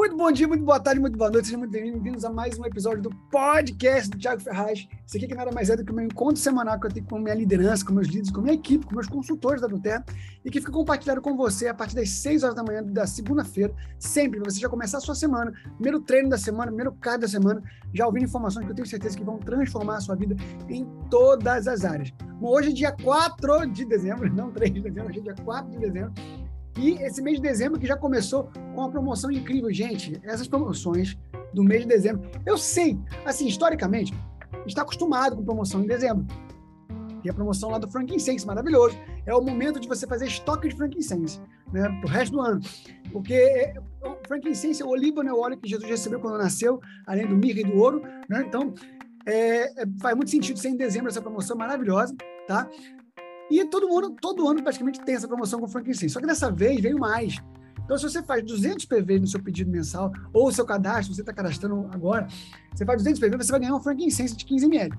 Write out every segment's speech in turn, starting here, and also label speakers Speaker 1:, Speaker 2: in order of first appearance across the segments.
Speaker 1: Muito bom dia, muito boa tarde, muito boa noite, sejam muito bem-vindos a mais um episódio do podcast do Thiago Ferraz. Isso aqui que nada mais é do que o meu encontro semanal que eu tenho com minha liderança, com meus líderes, com minha equipe, com meus consultores da Duterra e que fica compartilhado com você a partir das 6 horas da manhã da segunda-feira, sempre, para você já começar a sua semana, primeiro treino da semana, primeiro card da semana, já ouvindo informações que eu tenho certeza que vão transformar a sua vida em todas as áreas. Bom, hoje é dia 4 de dezembro, não 3 de dezembro, hoje é dia 4 de dezembro, e esse mês de dezembro que já começou com uma promoção incrível. Gente, essas promoções do mês de dezembro, eu sei, assim, historicamente, está acostumado com promoção em dezembro. E a promoção lá do frankincense, maravilhoso. É o momento de você fazer estoque de frankincense, né, pro resto do ano. Porque é, o frankincense é o olíbano, é o óleo que Jesus recebeu quando nasceu, além do mirra e do ouro, né? Então, é, é, faz muito sentido ser em dezembro essa promoção maravilhosa, tá? E todo mundo, todo ano praticamente tem essa promoção com frankincense. Só que dessa vez veio mais. Então, se você faz 200 PV no seu pedido mensal, ou o seu cadastro, você está cadastrando agora, você faz 200 PV, você vai ganhar um frankincense de 15 ml.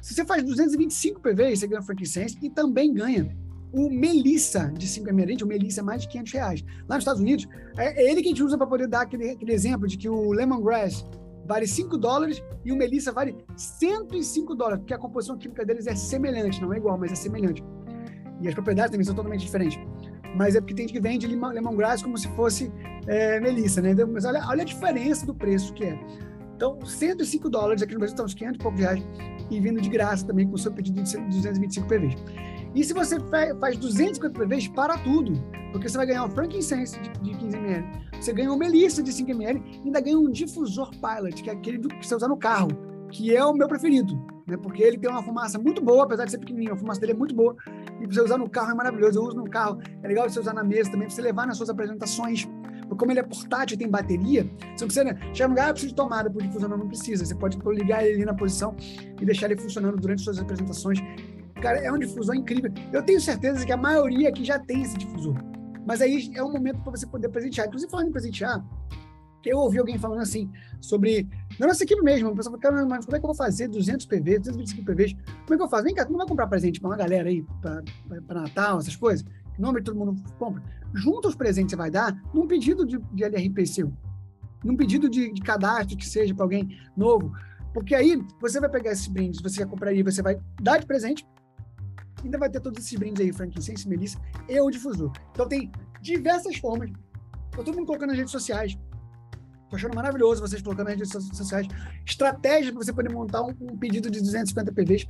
Speaker 1: Se você faz 225 PV, você ganha um frankincense e também ganha o Melissa de 5 ml. O Melissa é mais de 500 reais. Lá nos Estados Unidos, é, é ele que a gente usa para poder dar aquele, aquele exemplo de que o lemongrass vale 5 dólares e o Melissa vale 105 dólares, porque a composição química deles é semelhante, não é igual, mas é semelhante. E as propriedades também são totalmente diferentes. Mas é porque tem gente que vende limão, lemongrass como se fosse é, Melissa, né? Mas olha, olha a diferença do preço que é. Então, 105 dólares aqui no Brasil, estão uns 500 e poucos reais, e vindo de graça também com o seu pedido de 225 PVs. E se você faz 250 PVs, para tudo, porque você vai ganhar um frankincense de, de 15 ml, você ganha uma melissa de 5 ml ainda ganha um difusor pilot, que é aquele que você usa no carro, que é o meu preferido, né? Porque ele tem uma fumaça muito boa, apesar de ser pequenininho, a fumaça dele é muito boa. E você usar no carro é maravilhoso. Eu uso no carro, é legal você usar na mesa também, para você levar nas suas apresentações. Porque como ele é portátil e tem bateria, você não precisa, né? Chega no lugar, eu preciso de tomada por difusor, não, precisa. Você pode ligar ele na posição e deixar ele funcionando durante suas apresentações. Cara, é um difusor incrível. Eu tenho certeza que a maioria aqui já tem esse difusor. Mas aí é um momento para você poder presentear. Inclusive, falando em presentear, eu ouvi alguém falando assim sobre. Na nossa equipe mesmo, o pessoal falou, mas como é que eu vou fazer 200 PVs, 225 PVs? Como é que eu faço? Vem cá, tu não vai comprar presente para uma galera aí, para Natal, essas coisas? Que normalmente todo mundo compra. Junta os presentes que você vai dar num pedido de, de LRP seu. Num pedido de, de cadastro que seja para alguém novo. Porque aí você vai pegar esses brindes, você vai comprar aí, você vai dar de presente, ainda vai ter todos esses brindes aí, frankincense, melissa e o difusor. Então tem diversas formas. Tô todo mundo colocando nas redes sociais. Tô achando maravilhoso vocês colocando nas redes sociais. Estratégia para você poder montar um, um, pedido de 250 PVs.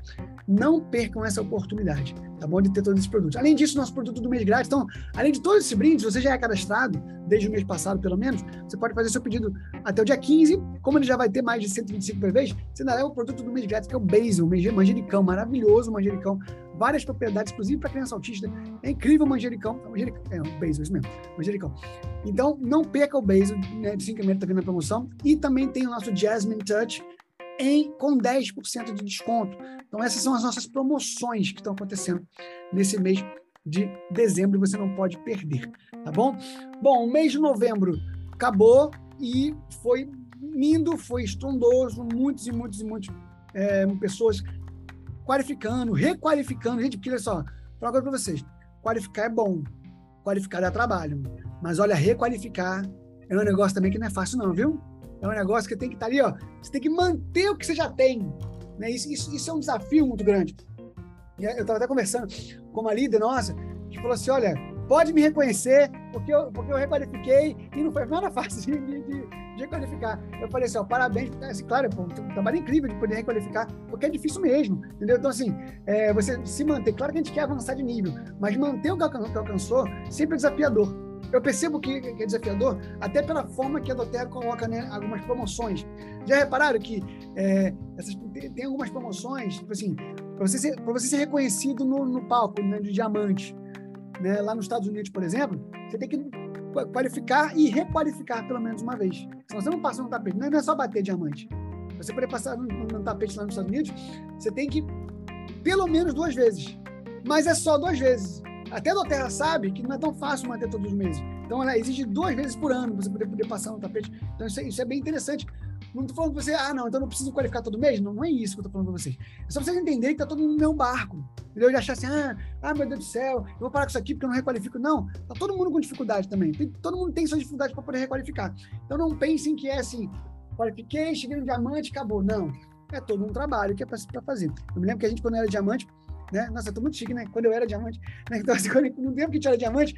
Speaker 1: Não percam essa oportunidade, tá bom? De ter todos esses produtos. Além disso, nosso produto do mês grátis. Então, além de todos esses brindes, você já é cadastrado, desde o mês passado pelo menos, você pode fazer seu pedido até o dia 15. Como ele já vai ter mais de 125 PVs, você ainda leva o produto do mês grátis, que é o Basil, o manjericão, maravilhoso manjericão várias propriedades, inclusive para criança autista. É incrível o manjericão. manjericão é, o basil, isso mesmo. Manjericão. Então, não perca o basil, né, de 5 ml está vindo na promoção. E também tem o nosso Jasmine Touch em, com 10% de desconto. Então, essas são as nossas promoções que estão acontecendo nesse mês de dezembro e você não pode perder, tá bom? Bom, o mês de novembro acabou e foi lindo, foi estrondoso, muitos e muitos e muitos é, pessoas qualificando, requalificando. Gente, porque olha só, falar coisa para vocês: qualificar é bom, qualificar dá trabalho. Mas olha, requalificar é um negócio também que não é fácil, não, viu? É um negócio que tem que estar tá ali, ó. Você tem que manter o que você já tem. Né? Isso, isso, isso é um desafio muito grande. E eu estava até conversando com uma líder nossa que falou assim: olha, pode me reconhecer, porque eu, porque eu requalifiquei e não foi nada fácil de, de, de requalificar. Eu falei assim, ó, parabéns, assim, claro, pô, um trabalho incrível de poder requalificar, porque é difícil mesmo, entendeu? Então, assim, é, você se manter, claro que a gente quer avançar de nível, mas manter o que alcançou sempre é desafiador. Eu percebo que, é desafiador até pela forma que a Doterra coloca né, algumas promoções. Já repararam que é, essas, tem algumas promoções, tipo assim, para você, ser, você ser reconhecido no, no palco né, de diamante, né, lá nos Estados Unidos, por exemplo, você tem que qualificar e requalificar pelo menos uma vez. Senão você não passa no tapete. Não é só bater diamante. Você poder passar no, no tapete lá nos Estados Unidos, você tem que pelo menos duas vezes. Mas é só duas vezes. Até a Terra sabe que não é tão fácil manter todos os meses. Então ela exige duas vezes por ano para você poder, poder passar no tapete. Então isso é, isso é bem interessante. não tô falando pra você, ah, não, então não preciso qualificar todo mês. Não, não é isso que eu tô falando pra vocês. É só vocês entenderem que tá todo mundo no meu barco. Entendeu? De achar assim, ah, ah, meu Deus do céu, eu vou parar com isso aqui porque eu não requalifico. Não, tá todo mundo com dificuldade também. Tem, todo mundo tem suas dificuldades para poder requalificar. Então não pensem que é assim, qualifiquei, cheguei no diamante, acabou. Não. É todo um trabalho que é para fazer. Eu me lembro que a gente, quando era diamante, né? Nossa, eu tô muito chique, né? Quando eu era diamante, né? Então, assim, quando, no tempo que a gente era diamante,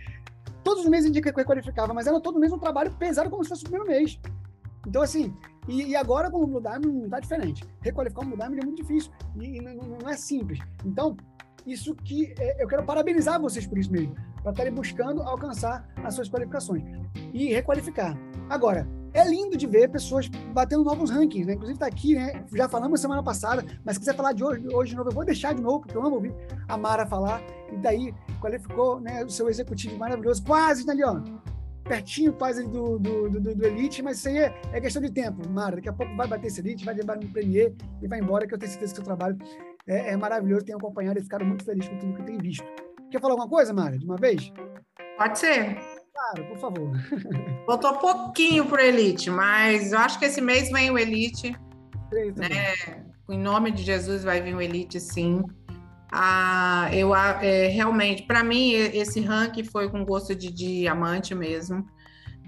Speaker 1: todos os meses a gente requalificava, mas era todo mês um trabalho pesado como se fosse o primeiro mês. Então, assim, e, e agora com o Blue Diamond não tá diferente. Requalificar um Blue Diamond é muito difícil e, e não, não, é simples. Então, isso que é, eu quero parabenizar vocês por isso mesmo, para estarem buscando alcançar as suas qualificações e requalificar. Agora, é lindo de ver pessoas batendo novos rankings, né? Inclusive está aqui, né? Já falamos semana passada, mas se quiser falar de hoje, hoje de novo, eu vou deixar de novo, porque eu amo ouvir a Mara falar. E daí qualificou né, o seu executivo maravilhoso, quase ali, ó. Pertinho quase do, do, do, do Elite, mas isso aí é, é, questão de tempo, Mara. Daqui a pouco vai bater esse Elite, vai levar no Premier e vai embora, que eu tenho certeza que o seu trabalho é, é maravilhoso. Tenho acompanhado e ficado muito feliz com tudo que eu tenho visto. Quer falar alguma coisa, Mara, de uma vez?
Speaker 2: Pode ser.
Speaker 1: Claro, por favor.
Speaker 2: Faltou pouquinho para Elite, mas eu acho que esse mês vem o Elite. Né? Em nome de Jesus vai vir o Elite, sim. Ah, eu é, realmente, para mim, esse ranking foi com gosto de diamante mesmo,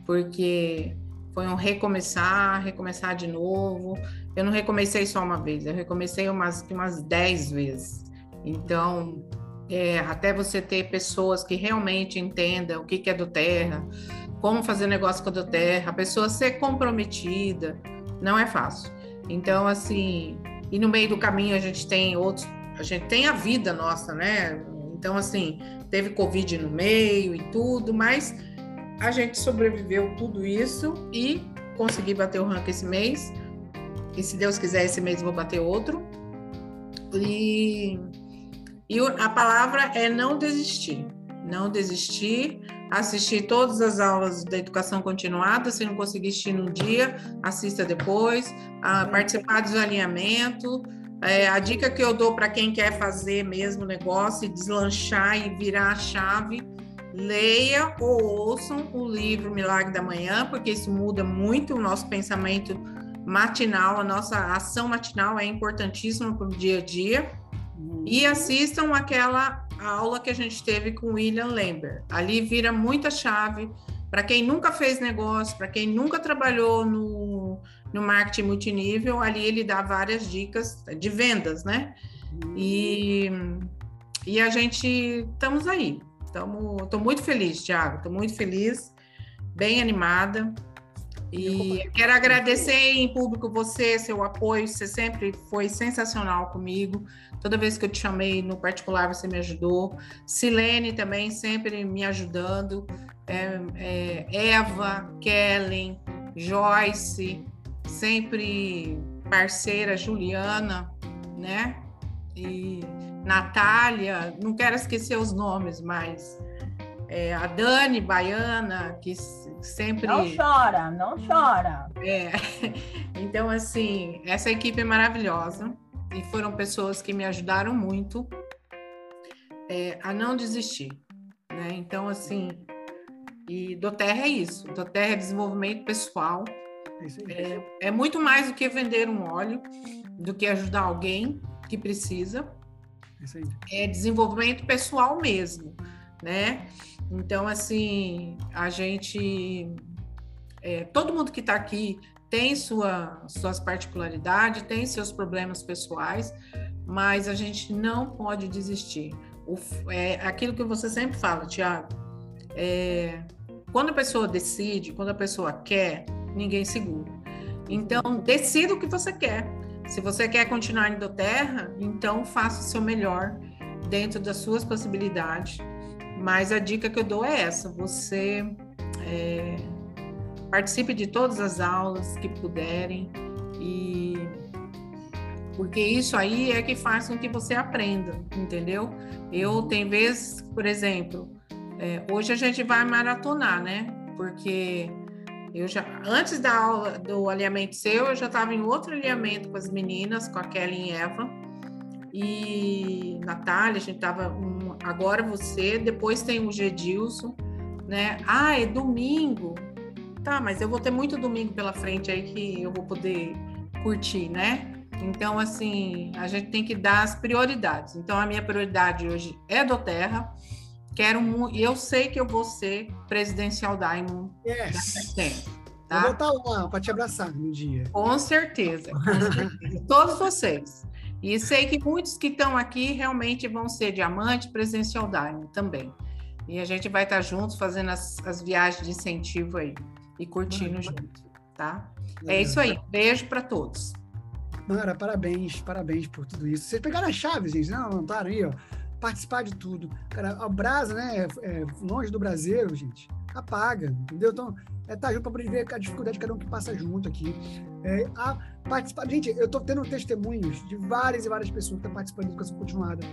Speaker 2: porque foi um recomeçar, recomeçar de novo. Eu não recomecei só uma vez, eu recomecei umas, umas dez vezes. Então, é, até você ter pessoas que realmente entendam o que, que é do terra, como fazer negócio com a do terra, a pessoa ser comprometida, não é fácil. Então, assim, e no meio do caminho a gente tem outros, a gente tem a vida nossa, né? Então, assim, teve Covid no meio e tudo, mas a gente sobreviveu tudo isso e consegui bater o ranking esse mês. E se Deus quiser, esse mês vou bater outro. E e a palavra é não desistir. Não desistir, assistir todas as aulas da educação continuada. Se não conseguir assistir num dia, assista depois. participar dos alinhamento. É, a dica que eu dou para quem quer fazer mesmo negócio e deslanchar e virar a chave, leia ou ouçam o livro Milagre da Manhã, porque isso muda muito o nosso pensamento matinal, a nossa ação matinal é importantíssima para o dia a dia. E assistam aquela aula que a gente teve com William Lambert. Ali vira muita chave para quem nunca fez negócio, para quem nunca trabalhou no, no marketing multinível. Ali ele dá várias dicas de vendas, né? E, e a gente estamos aí. Estou muito feliz, Thiago. Estou muito feliz, bem animada. E quero agradecer em público você, seu apoio, você sempre foi sensacional comigo. Toda vez que eu te chamei no particular, você me ajudou. Silene também sempre me ajudando. É, é, Eva, Kellen, Joyce, sempre parceira, Juliana, né? E Natália, não quero esquecer os nomes, mas é, a Dani Baiana, que sempre.
Speaker 3: Não chora, não chora.
Speaker 2: É. Então, assim, essa equipe é maravilhosa e foram pessoas que me ajudaram muito é, a não desistir. Né? Então, assim, e do Terra é isso. Do Terra é desenvolvimento pessoal. É, é muito mais do que vender um óleo, do que ajudar alguém que precisa. É desenvolvimento pessoal mesmo, né? Então, assim, a gente. É, todo mundo que está aqui tem sua, suas particularidades, tem seus problemas pessoais, mas a gente não pode desistir. O, é aquilo que você sempre fala, Tiago. É, quando a pessoa decide, quando a pessoa quer, ninguém segura. Então, decida o que você quer. Se você quer continuar indo terra, então faça o seu melhor dentro das suas possibilidades mas a dica que eu dou é essa: você é, participe de todas as aulas que puderem e porque isso aí é que faz com que você aprenda, entendeu? Eu tem vezes, por exemplo, é, hoje a gente vai maratonar, né? Porque eu já antes da aula do alinhamento seu, eu já estava em outro alinhamento com as meninas, com a Kelly e Eva e Natália, a gente estava agora você, depois tem o Gedilson, né? Ah, é domingo. Tá, mas eu vou ter muito domingo pela frente aí que eu vou poder curtir, né? Então, assim, a gente tem que dar as prioridades. Então, a minha prioridade hoje é do Terra. Quero e eu sei que eu vou ser presidencial Diamond
Speaker 1: yes. Tá? Eu vou estar tá lá para te abraçar no dia.
Speaker 2: Com certeza, com certeza. Todos vocês. E sei que muitos que estão aqui realmente vão ser diamante presencial Diamond também. E a gente vai estar juntos fazendo as, as viagens de incentivo aí e curtindo Mara, junto, tá? É, é isso aí. Beijo para todos.
Speaker 1: Mara, parabéns, parabéns por tudo isso. Vocês pegaram a chave, gente, não? Não tá aí, ó. Participar de tudo. Cara, a Brasa, né? É, é longe do Brasil, gente. Apaga, entendeu? Então, é tá junto para ver a dificuldade de cada um que passa junto aqui. É, a participar. Gente, eu estou tendo testemunhos de várias e várias pessoas que estão participando da educação continuada.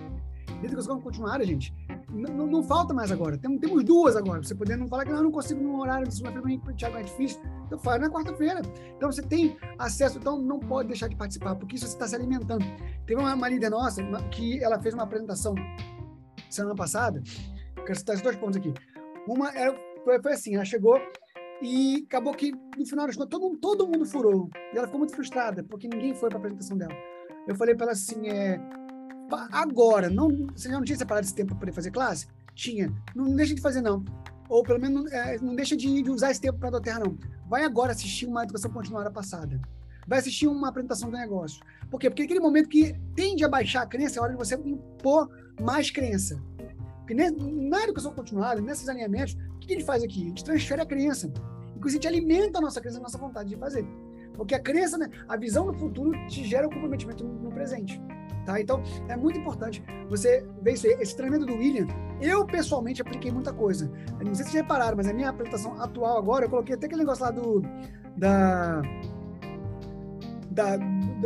Speaker 1: Da educação continuada, gente, não, não, falta mais agora. Tem, temos duas agora. Você poder não falar que não, eu não consigo no horário de segunda-feira, Tiago, é difícil. Então faz na quarta-feira. Então você tem acesso, então não pode deixar de participar, porque isso você está se alimentando. Teve uma, uma líder nossa que ela fez uma apresentação semana passada. Quero citar esses dois pontos aqui. Uma era, foi, foi assim: ela chegou e acabou que, no final das contas, todo todo mundo furou. E ela ficou muito frustrada, porque ninguém foi para a apresentação dela. Eu falei para ela assim: é, agora, não, você já não tinha separado esse tempo para poder fazer classe? Tinha. Não deixa de fazer, não. Ou pelo menos é, não deixa de, de, usar esse tempo para a terra, não. Vai agora assistir uma educação continuada passada. Vai assistir uma apresentação do negócio. Por quê? Porque aquele momento que tende a baixar a crença é hora de você impor mais crença. Porque na educação continuada, nesses alinhamentos, o que ele faz aqui? A gente transfere a crença. Inclusive, a gente alimenta a nossa crença, a nossa vontade de fazer. Porque a crença, né, a visão do futuro te gera o um comprometimento no, no presente. Tá? Então, é muito importante você ver isso aí. Esse treinamento do William, eu pessoalmente apliquei muita coisa. Eu não sei se vocês repararam, mas a minha apresentação atual agora, eu coloquei até aquele negócio lá do. da. da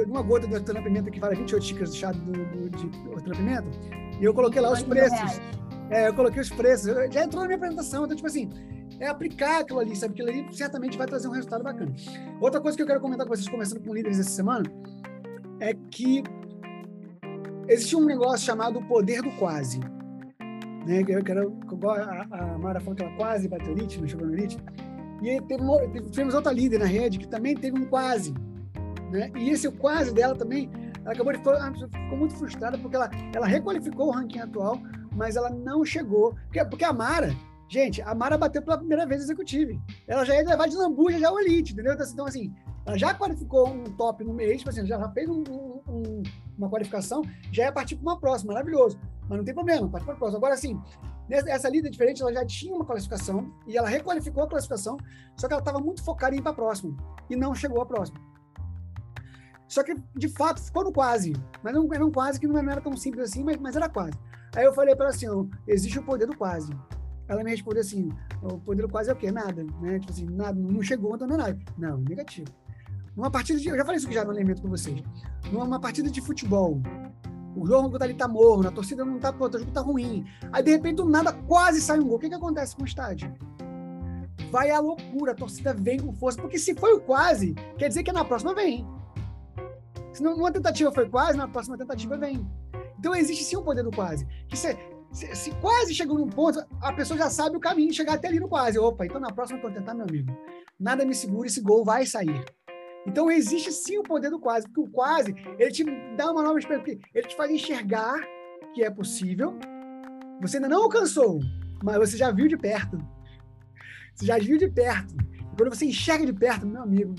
Speaker 1: uma gota de hortelã-pimenta que vale 28 xícaras de chá do, do, de hortelã-pimenta. E eu coloquei lá os preços. É, eu coloquei os preços. Eu, já entrou na minha apresentação. Então, tipo assim, é aplicar aquilo ali, sabe? Aquilo ali certamente vai trazer um resultado bacana. Outra coisa que eu quero comentar com vocês, começando com líderes essa semana, é que existe um negócio chamado o poder do quase. Né? Eu quero, a, a Mara falou que ela quase bateu elite, não chegou no elite. E teve, tivemos outra líder na rede que também teve um quase. Né? E esse quase dela também, ela acabou de ficou, ficou muito frustrada porque ela, ela requalificou o ranking atual, mas ela não chegou. Porque, porque a Mara, gente, a Mara bateu pela primeira vez executive. Ela já ia levar de lambuja já o elite, entendeu? Então, assim, ela já qualificou um top no mês, tipo assim, já fez um, um, uma qualificação, já ia partir para uma próxima, maravilhoso. Mas não tem problema, para a próxima. Agora, assim, essa líder diferente, ela já tinha uma qualificação e ela requalificou a classificação, só que ela estava muito focada em ir para a próxima e não chegou à próxima. Só que, de fato, ficou no quase. Mas não era um quase que não era tão simples assim, mas, mas era quase. Aí eu falei para ela assim: existe o poder do quase. Ela me respondeu assim: o poder do quase é o quê? Nada. Né? Tipo assim, nada, não chegou, então não é nada. Não, negativo. Numa partida de. Eu já falei isso já no elemento com vocês. Numa partida de futebol, o jogo tá ali tá morno, a torcida não tá pronta, o jogo tá ruim. Aí, de repente, do nada, quase sai um gol. O que, que acontece com o estádio? Vai a loucura, a torcida vem com força. Porque se foi o quase, quer dizer que na próxima vem. Se numa tentativa foi quase, na próxima tentativa vem. Então existe sim o poder do quase. Que se, se, se, quase chegou num ponto, a pessoa já sabe o caminho, chegar até ali no quase. Opa, então na próxima eu vou tentar, meu amigo. Nada me segura, esse gol vai sair. Então existe sim o poder do quase, porque o quase, ele te dá uma nova experiência, ele te faz enxergar que é possível. Você ainda não alcançou, mas você já viu de perto. Você já viu de perto. E quando você enxerga de perto, meu amigo,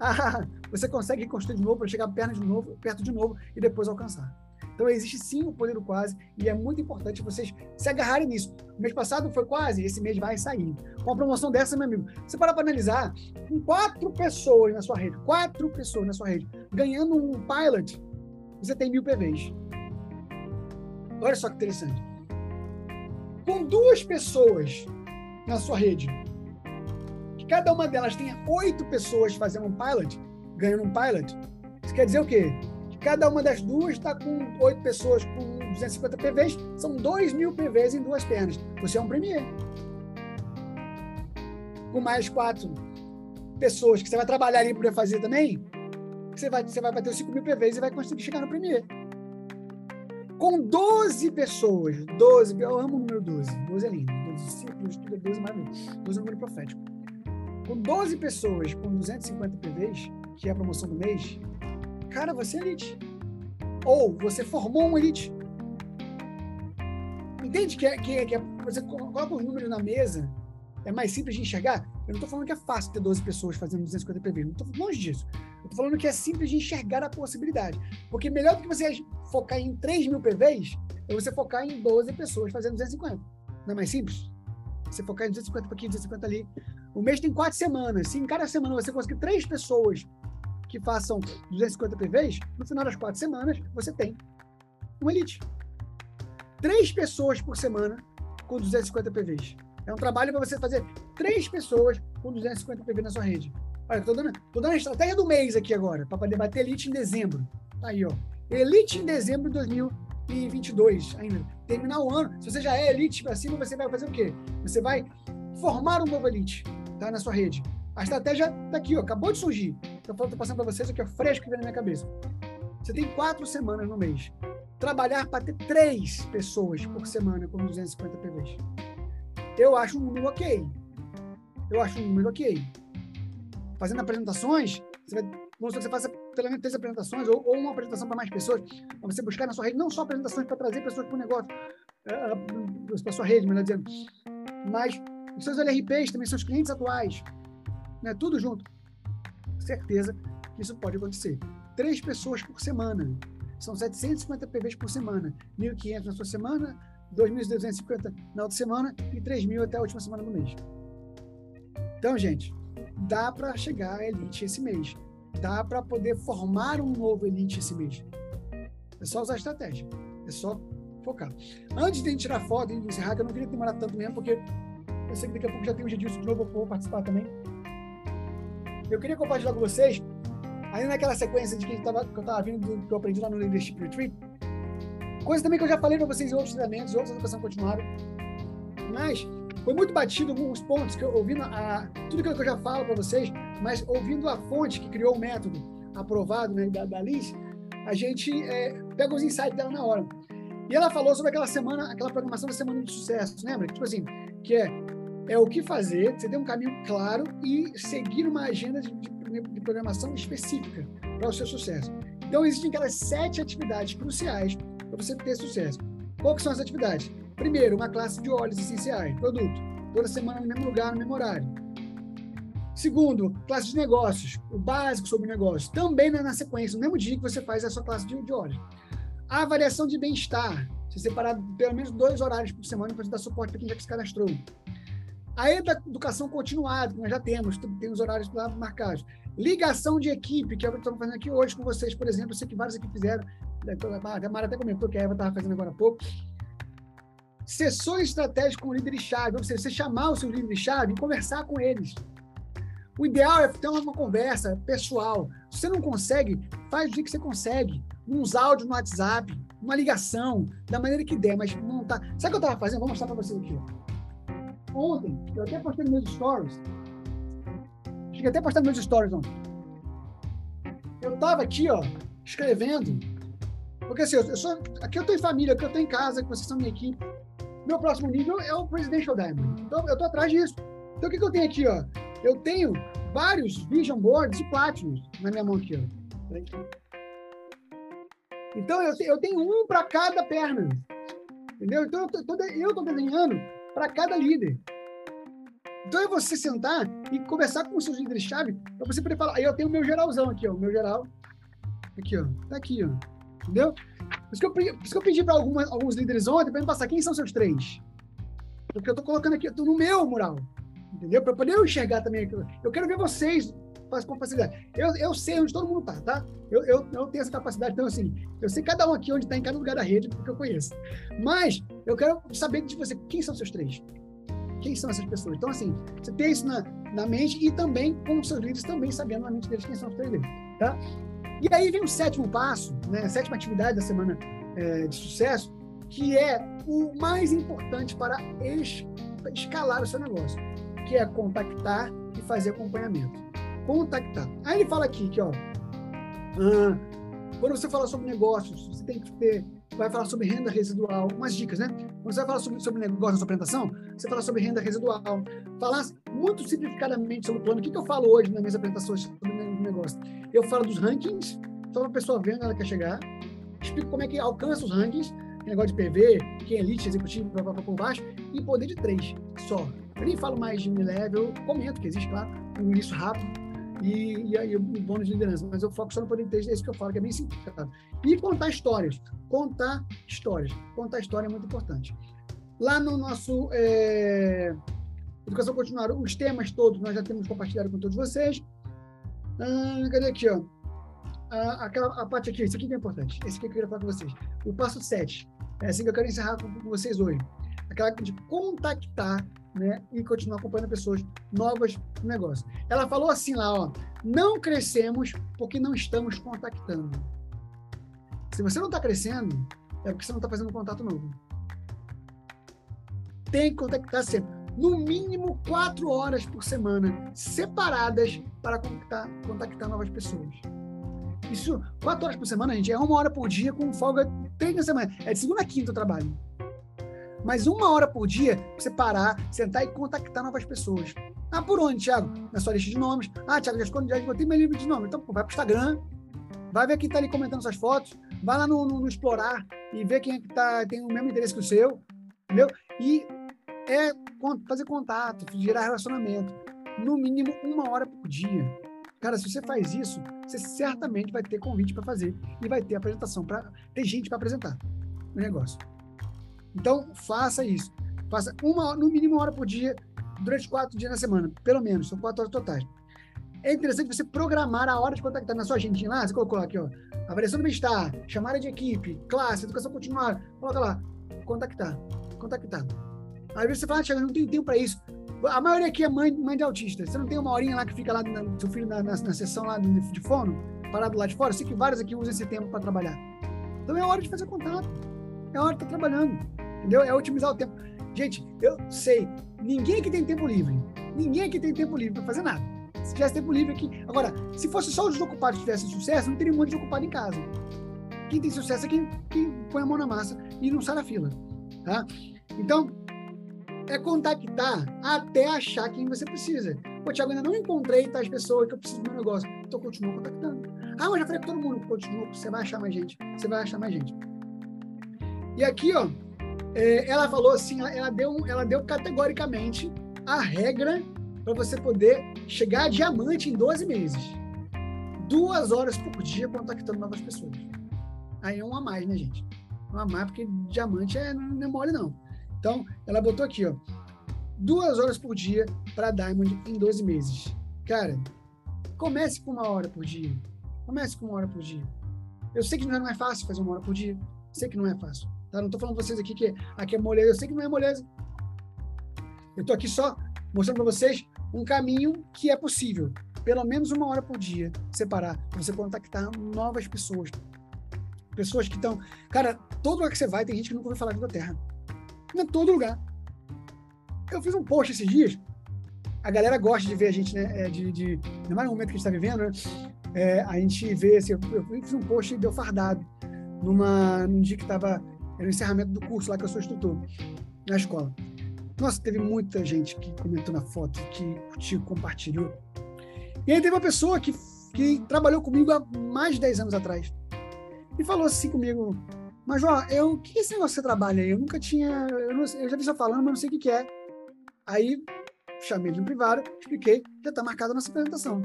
Speaker 1: você consegue construir de novo para chegar perto de novo, perto de novo e depois alcançar. Então existe sim o poder do quase e é muito importante vocês se agarrarem nisso. O mês passado foi quase, esse mês vai sair. Com uma promoção dessa, meu amigo, você para para analisar, com quatro pessoas na sua rede, quatro pessoas na sua rede, ganhando um pilot, você tem mil PVs. Olha só que interessante. Com duas pessoas na sua rede, que cada uma delas tenha oito pessoas fazendo um pilot, ganhando um pilot, isso quer dizer o quê? Cada uma das duas está com oito pessoas com 250 PVs, são 2 mil PVs em duas pernas. Você é um premier. Com mais quatro pessoas que você vai trabalhar ali para fazer também, você vai, você vai bater os 5 mil PVs e vai conseguir chegar no premier. Com 12 pessoas, 12, eu amo o número 12, 12 é lindo, 12 discípulos, tudo é 12 maravilhoso, 12 é um número profético. com 12 pessoas com 250 PVs, que é a promoção do mês, cara, você é elite. Ou você formou um elite. Entende que, é, que, é, que é, você coloca os números na mesa, é mais simples de enxergar? Eu não estou falando que é fácil ter 12 pessoas fazendo 250 PVs, não estou longe disso. Eu estou falando que é simples de enxergar a possibilidade. Porque melhor do que você focar em 3 mil PVs, é você focar em 12 pessoas fazendo 250. Não é mais simples? Você focar em 250 aqui, 250 ali. O mês tem quatro semanas. Se em cada semana você conseguir três pessoas que façam 250 PVs, no final das quatro semanas você tem uma elite. Três pessoas por semana com 250 PVs. É um trabalho para você fazer três pessoas com 250 PV na sua rede. Olha, estou dando, tô dando a estratégia do mês aqui agora, para poder bater Elite em dezembro. Tá aí, ó. Elite em dezembro de 2022 ainda. Terminar o ano. Se você já é Elite para cima, você vai fazer o quê? Você vai formar um novo Elite tá, na sua rede. A estratégia tá aqui, ó, acabou de surgir. Eu estou passando para vocês aqui, ó, fresco que vem na minha cabeça. Você tem quatro semanas no mês. Trabalhar para ter três pessoas por semana com 250 PVs. Eu acho um número ok. Eu acho um número ok fazendo apresentações, você vai, vamos que você faça pelo menos três apresentações ou, ou uma apresentação para mais pessoas, para você buscar na sua rede, não só apresentações para trazer pessoas para o negócio, é, é, para a sua rede, melhor dizendo, mas os seus LRPs também, seus clientes atuais, né, tudo junto. Certeza que isso pode acontecer. Três pessoas por semana. São 750 PVs por semana. 1.500 na sua semana, 2.250 na outra semana e 3.000 até a última semana do mês. Então, gente, dá para chegar à elite esse mês. Dá para poder formar um novo elite esse mês. É só usar estratégia. É só focar. Antes de tirar foto e encerrar, que eu não queria demorar tanto mesmo, porque eu sei que daqui a pouco já tem o Gedilson de novo, eu vou participar também. Eu queria compartilhar com vocês, ainda naquela sequência de que, tava, que eu estava vindo, do, que eu aprendi lá no Leadership Retreat, coisa também que eu já falei para vocês em outros treinamentos, outras educação continuada, mas foi muito batido alguns pontos que eu ouvindo a, tudo aquilo que eu já falo para vocês, mas ouvindo a fonte que criou o método aprovado né, da, da Liz, a gente é, pega os insights dela na hora. E ela falou sobre aquela semana, aquela programação da semana de sucesso, lembra? Tipo assim, que é, é o que fazer, você ter um caminho claro e seguir uma agenda de, de, programação específica para o seu sucesso. Então, existem aquelas sete atividades cruciais para você ter sucesso. Que são as atividades? Primeiro, uma classe de óleos essenciais, produto, toda semana no mesmo lugar, no mesmo horário. Segundo, classe de negócios, o básico sobre negócios, também na sequência, no mesmo dia que você faz a sua classe de, de óleos. A avaliação de bem-estar, você separar pelo menos dois horários por semana para dar suporte para quem já se cadastrou. A educação continuada, que nós já temos, tem os horários lá marcados. Ligação de equipe, que é o que estamos fazendo aqui hoje com vocês, por exemplo. Eu sei que vários aqui fizeram. A Mara até comentou que a Eva estava fazendo agora há pouco sessões estratégicas com líderes-chave, ou seja, você chamar os seus líderes-chave e conversar com eles. O ideal é ter uma conversa pessoal. Se você não consegue, faz o dia que você consegue. Uns áudios no WhatsApp, uma ligação, da maneira que der, mas não tá. Sabe o que eu estava fazendo? Vou mostrar para vocês aqui. Ontem, eu até postei nos meus stories. Cheguei até a postar nos meus stories ontem. Eu estava aqui, ó, escrevendo. Porque assim, eu sou, aqui eu em família, aqui eu em casa, vocês são minha equipe. Meu próximo nível é o Presidential Diamond. Então, eu estou atrás disso. Então, o que, que eu tenho aqui? Ó? Eu tenho vários Vision Boards de Platinum na minha mão aqui. Ó. Então, eu, eu tenho um para cada perna. Entendeu? Então, eu estou desenhando para cada líder. Então, é você sentar e conversar com os seus líderes-chave para você poder falar. Aí eu tenho o meu geralzão aqui, ó. O meu geral. Aqui, ó. Tá aqui, ó. Entendeu? Por isso que eu, por isso que eu pedi para alguns líderes ontem para me passar quem são seus três. Porque eu estou colocando aqui, estou no meu mural. Entendeu? Para poder eu enxergar também aquilo. Eu quero ver vocês com facilidade. Eu, eu sei onde todo mundo está, tá? Eu, eu, eu tenho essa capacidade. Então, assim, eu sei cada um aqui onde está em cada lugar da rede, porque eu conheço. Mas eu quero saber de você quem são seus três. Quem são essas pessoas? Então, assim, você tem isso na, na mente e também com os seus líderes também sabendo na mente deles quem são os três deles, tá? E aí vem o sétimo passo, né, a sétima atividade da semana é, de sucesso, que é o mais importante para es escalar o seu negócio, que é contactar e fazer acompanhamento. Contactar. Aí ele fala aqui que, ó, ah, quando você fala sobre negócios, você tem que ter, vai falar sobre renda residual, umas dicas, né? Quando você vai falar sobre, sobre negócio na sua apresentação, você fala sobre renda residual. Falar muito simplificadamente sobre o plano. O que, que eu falo hoje nas minhas apresentações sobre negócio? Eu falo dos rankings, para a pessoa ver onde ela quer chegar. Explico como é que alcança os rankings, negócio de PV, quem é elite, executivo, para por baixo, e poder de três só. Eu nem falo mais de level, eu comento que existe, claro, um início rápido, e, e aí o bônus de liderança. Mas eu foco só no poder de três, é isso que eu falo, que é bem simplificado. E contar histórias. Contar histórias. Contar história é muito importante. Lá no nosso é, Educação Continuada, os temas todos nós já temos compartilhado com todos vocês. Ah, cadê aqui, ó? Ah, aquela, a parte aqui, isso aqui que é importante. Esse aqui que eu queria falar com vocês. O passo 7. É assim que eu quero encerrar com, com vocês hoje. Aquela de contactar né, e continuar acompanhando pessoas novas no negócio. Ela falou assim lá, ó, não crescemos porque não estamos contactando. Se você não está crescendo, é porque você não está fazendo contato novo. Tem que contactar sempre. No mínimo quatro horas por semana, separadas para contactar, contactar novas pessoas. Isso, quatro horas por semana, gente, é uma hora por dia com folga três na semana. É de segunda a quinta o trabalho mas uma hora por dia você parar, sentar e contactar novas pessoas. Ah, por onde, Thiago? Na sua lista de nomes. Ah, Thiago, já, esgotei meu livro de nomes. Então, pô, vai pro Instagram, vai ver quem está ali comentando suas fotos, vai lá no, no, no, Explorar e ver quem é que tá, tem o mesmo interesse que o seu, entendeu? E é fazer contato, gerar relacionamento. No mínimo uma hora por dia. Cara, se você faz isso, você certamente vai ter convite para fazer e vai ter apresentação para ter gente para apresentar o negócio. Então, faça isso. Faça uma, no mínimo uma hora por dia, durante quatro dias na semana, pelo menos, são quatro horas totais. É interessante você programar a hora de contactar na sua agendinha lá, você colocou aqui, ó, avaliação do bem-estar, chamada de equipe, classe, educação continuada, coloca lá, contactar, contactar. Às vezes você fala, ah, não tenho tempo para isso. A maioria aqui é mãe, mãe de autista. Você não tem uma horinha lá que fica lá, seu filho na, na, na sessão lá de, de fono, parado lá de fora? Eu sei que vários aqui usam esse tempo para trabalhar. Então é hora de fazer contato. É hora de estar tá trabalhando. Entendeu? É otimizar o tempo. Gente, eu sei, ninguém aqui tem tempo livre. Ninguém aqui tem tempo livre para fazer nada. Se tivesse tempo livre aqui. Agora, se fosse só os desocupados que tivessem sucesso, não teria um monte de desocupado em casa. Quem tem sucesso é quem, quem põe a mão na massa e não sai da fila. Tá? Então, é contactar até achar quem você precisa. Pô, Thiago, ainda não encontrei tais pessoas que eu preciso do meu negócio. Então, continua contactando. Ah, mas já falei com todo mundo. Continua, você vai achar mais gente. Você vai achar mais gente. E aqui, ó, é, ela falou assim, ela deu, ela deu categoricamente a regra para você poder chegar a diamante em 12 meses. Duas horas por dia contactando novas pessoas. Aí é um a mais, né, gente? Um a mais, porque diamante é, não é mole, não. Então, ela botou aqui, ó. Duas horas por dia para Diamond em 12 meses. Cara, comece com uma hora por dia. Comece com uma hora por dia. Eu sei que não é fácil fazer uma hora por dia. Sei que não é fácil. Tá? Não estou falando para vocês aqui que aqui é moleza. Eu sei que não é moleza. Eu estou aqui só mostrando para vocês um caminho que é possível. Pelo menos uma hora por dia, separar, para você contactar novas pessoas. Pessoas que estão. Cara, todo lugar que você vai, tem gente que nunca ouviu falar da Terra. Não é todo lugar. Eu fiz um post esses dias. A galera gosta de ver a gente, né? É, de, de, ainda mais momento que a gente está vivendo, né? É, a gente vê, assim, eu, eu fiz um post deu fardado numa, num dia que estava era o encerramento do curso lá que eu sou instrutor na escola. Nossa, teve muita gente que comentou na foto, que curtiu, compartilhou. E aí teve uma pessoa que, que trabalhou comigo há mais de 10 anos atrás. E falou assim comigo, mas ó, eu, o que é esse negócio que você trabalha aí? Eu nunca tinha, eu, não, eu já vi você falando, mas não sei o que, que é. Aí chamei ele no privado, expliquei, já está marcada a nossa apresentação.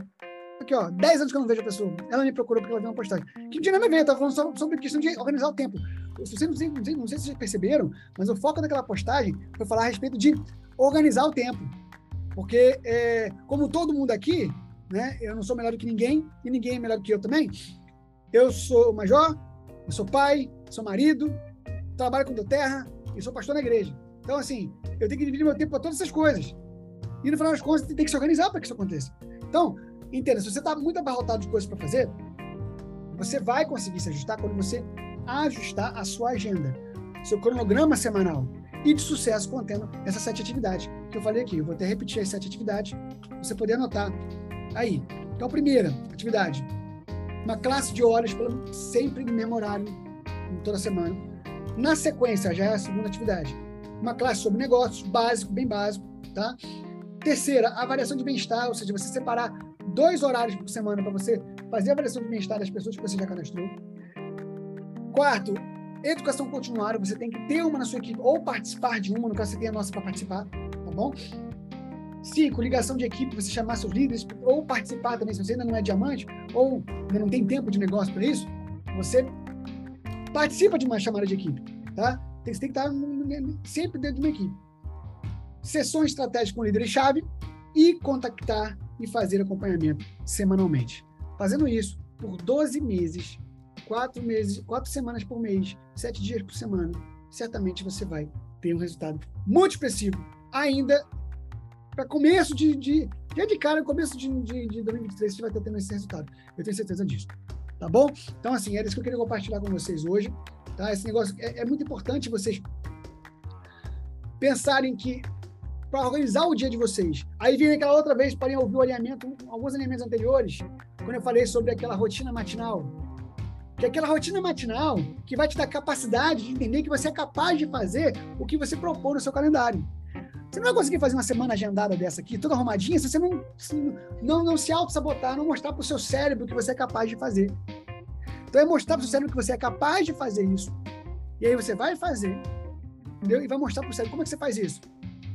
Speaker 1: Aqui, ó, 10 anos que eu não vejo a pessoa. Ela me procurou porque ela viu uma postagem. Que não tinha nada a tava falando sobre questão de organizar o tempo. Sei, não, sei, não, sei, não sei se vocês perceberam, mas o foco daquela postagem foi falar a respeito de organizar o tempo. Porque, é, como todo mundo aqui, né, eu não sou melhor do que ninguém, e ninguém é melhor do que eu também. Eu sou major, eu sou pai, sou marido, trabalho com a terra e sou pastor na igreja. Então, assim, eu tenho que dividir meu tempo para todas essas coisas. E no final das contas, tem que se organizar para que isso aconteça. Então, entenda, se você está muito abarrotado de coisas para fazer, você vai conseguir se ajustar quando você ajustar a sua agenda, seu cronograma semanal e de sucesso contendo essas sete atividades que eu falei aqui. Eu vou até repetir as sete atividades você poder anotar aí. Então, primeira atividade, uma classe de horas sempre em memorário, toda semana. Na sequência, já é a segunda atividade, uma classe sobre negócios, básico, bem básico, tá? Terceira, avaliação de bem-estar, ou seja, você separar dois horários por semana para você fazer a avaliação de bem-estar das pessoas que você já cadastrou. Quarto, educação continuada, você tem que ter uma na sua equipe ou participar de uma, no caso você tem a nossa para participar, tá bom? Cinco, ligação de equipe, você chamar seus líderes ou participar também, se você ainda não é diamante ou ainda não tem tempo de negócio para isso, você participa de uma chamada de equipe, tá? Você tem que estar sempre dentro de uma equipe. Sessões estratégicas com líderes-chave e contactar e fazer acompanhamento semanalmente. Fazendo isso por 12 meses, quatro meses, quatro semanas por mês, sete dias por semana, certamente você vai ter um resultado muito expressivo. Ainda para começo de, de, já de cara, começo de, de, de 2023, você vai estar tendo esse resultado. Eu tenho certeza disso. Tá bom? Então, assim, era isso que eu queria compartilhar com vocês hoje. Tá? Esse negócio é, é muito importante vocês pensarem que para organizar o dia de vocês. Aí vem aquela outra vez, para ouvir o alinhamento, alguns alinhamentos anteriores, quando eu falei sobre aquela rotina matinal. Que é aquela rotina matinal que vai te dar capacidade de entender que você é capaz de fazer o que você propôs no seu calendário. Você não vai conseguir fazer uma semana agendada dessa aqui, toda arrumadinha, se você não, não, não se auto-sabotar, não mostrar para o seu cérebro que você é capaz de fazer. Então é mostrar para o seu cérebro que você é capaz de fazer isso. E aí você vai fazer, entendeu? E vai mostrar para o cérebro como é que você faz isso.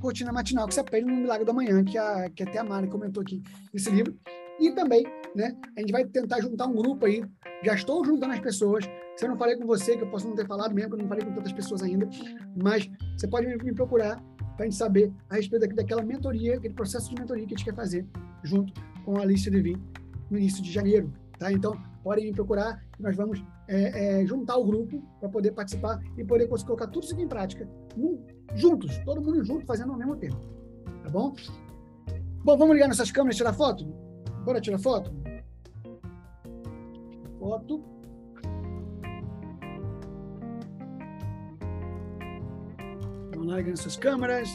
Speaker 1: Rotina matinal que você aprende no Milagre da Manhã, que, a, que até a Mari comentou aqui nesse livro. E também, né, a gente vai tentar juntar um grupo aí. Já estou juntando as pessoas. Se eu não falei com você, que eu posso não ter falado mesmo, que eu não falei com tantas pessoas ainda, mas você pode me, procurar para a gente saber a respeito daquela mentoria, aquele processo de mentoria que a gente quer fazer junto com a Alice Levin no início de janeiro. Tá? Então, podem me procurar e nós vamos é, é, juntar o grupo para poder participar e poder colocar tudo isso aqui em prática, juntos, todo mundo junto, fazendo ao mesmo tempo. Tá bom? Bom, vamos ligar nossas câmeras e tirar foto? Bora tirar foto? Foto. Vamos lá, ligando suas câmeras.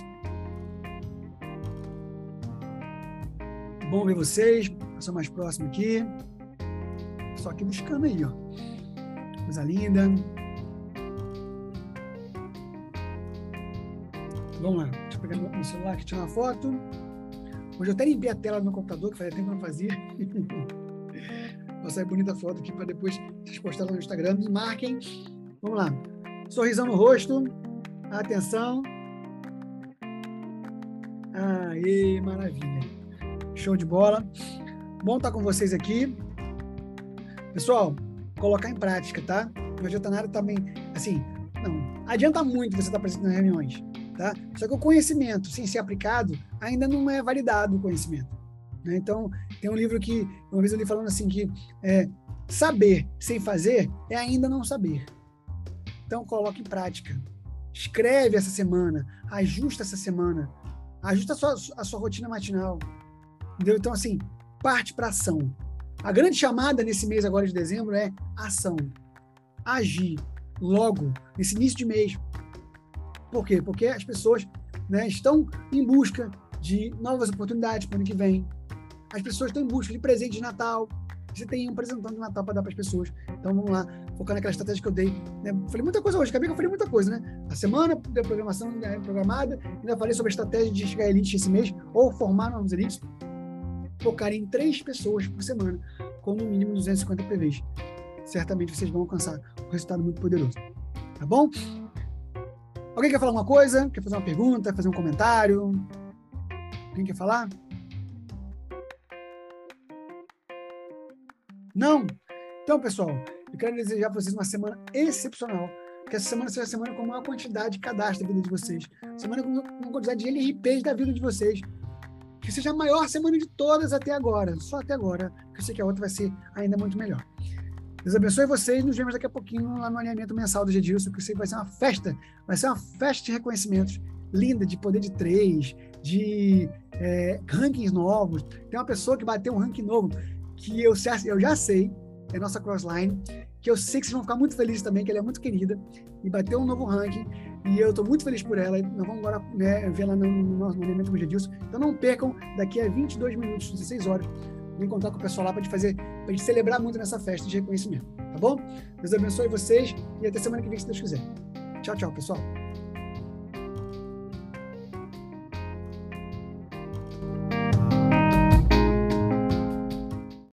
Speaker 1: Bom ver vocês. Passar mais próximo aqui. Só aqui buscando aí, ó. Coisa linda. Vamos lá. Deixa eu pegar meu celular aqui, tirar uma foto. Hoje eu até limpei a tela do meu computador, que fazia tempo que eu não fazia. Vou sair bonita foto aqui para depois vocês postarem no Instagram. Me marquem. Vamos lá. Sorrisão no rosto. Atenção. Aê, maravilha. Show de bola. Bom estar com vocês aqui. Pessoal, colocar em prática, tá? Não adianta nada também, assim, não, adianta muito você estar presente nas reuniões, tá? Só que o conhecimento, sem ser aplicado, ainda não é validado o conhecimento. Né? Então, tem um livro que, uma vez eu li falando assim, que é, saber sem fazer é ainda não saber. Então, coloque em prática. Escreve essa semana, ajusta essa semana, ajusta a sua, a sua rotina matinal. Entendeu? Então, assim, parte para ação. A grande chamada nesse mês agora de dezembro é ação. Agir logo, nesse início de mês. Por quê? Porque as pessoas né, estão em busca de novas oportunidades para o ano que vem. As pessoas estão em busca de presente de Natal. Você tem um presentão de Natal para dar para as pessoas. Então vamos lá, focar naquela estratégia que eu dei. Né? Falei muita coisa hoje, acabei que eu falei muita coisa, né? A semana da programação né, programada, ainda falei sobre a estratégia de chegar elite esse mês, ou formar novos elites focar em três pessoas por semana, com no mínimo 250 PVs. Certamente vocês vão alcançar um resultado muito poderoso. Tá bom? Alguém quer falar uma coisa? Quer fazer uma pergunta? Fazer um comentário? Quem quer falar? Não? Então, pessoal, eu quero desejar para vocês uma semana excepcional. Que essa semana seja a semana com maior quantidade de cadastro da vida de vocês. Semana com uma quantidade de LRPs da vida de vocês que seja a maior semana de todas até agora, só até agora, porque eu sei que a outra vai ser ainda muito melhor. Deus abençoe vocês, nos vemos daqui a pouquinho lá no alinhamento mensal do Gedilson, que vai ser uma festa, vai ser uma festa de reconhecimentos linda, de poder de três, de é, rankings novos. Tem uma pessoa que bateu um ranking novo, que eu, eu já sei, é nossa crossline, que eu sei que vocês vão ficar muito felizes também, que ela é muito querida, e bateu um novo ranking, e eu estou muito feliz por ela. Nós vamos agora né, ver lá no, no nosso alimento com o Gedilson. Então não percam, daqui a 22 minutos, 16 horas, encontrar com o pessoal lá para fazer, para gente celebrar muito nessa festa de reconhecimento, tá bom? Deus abençoe vocês e até semana que vem, se Deus quiser. Tchau, tchau, pessoal.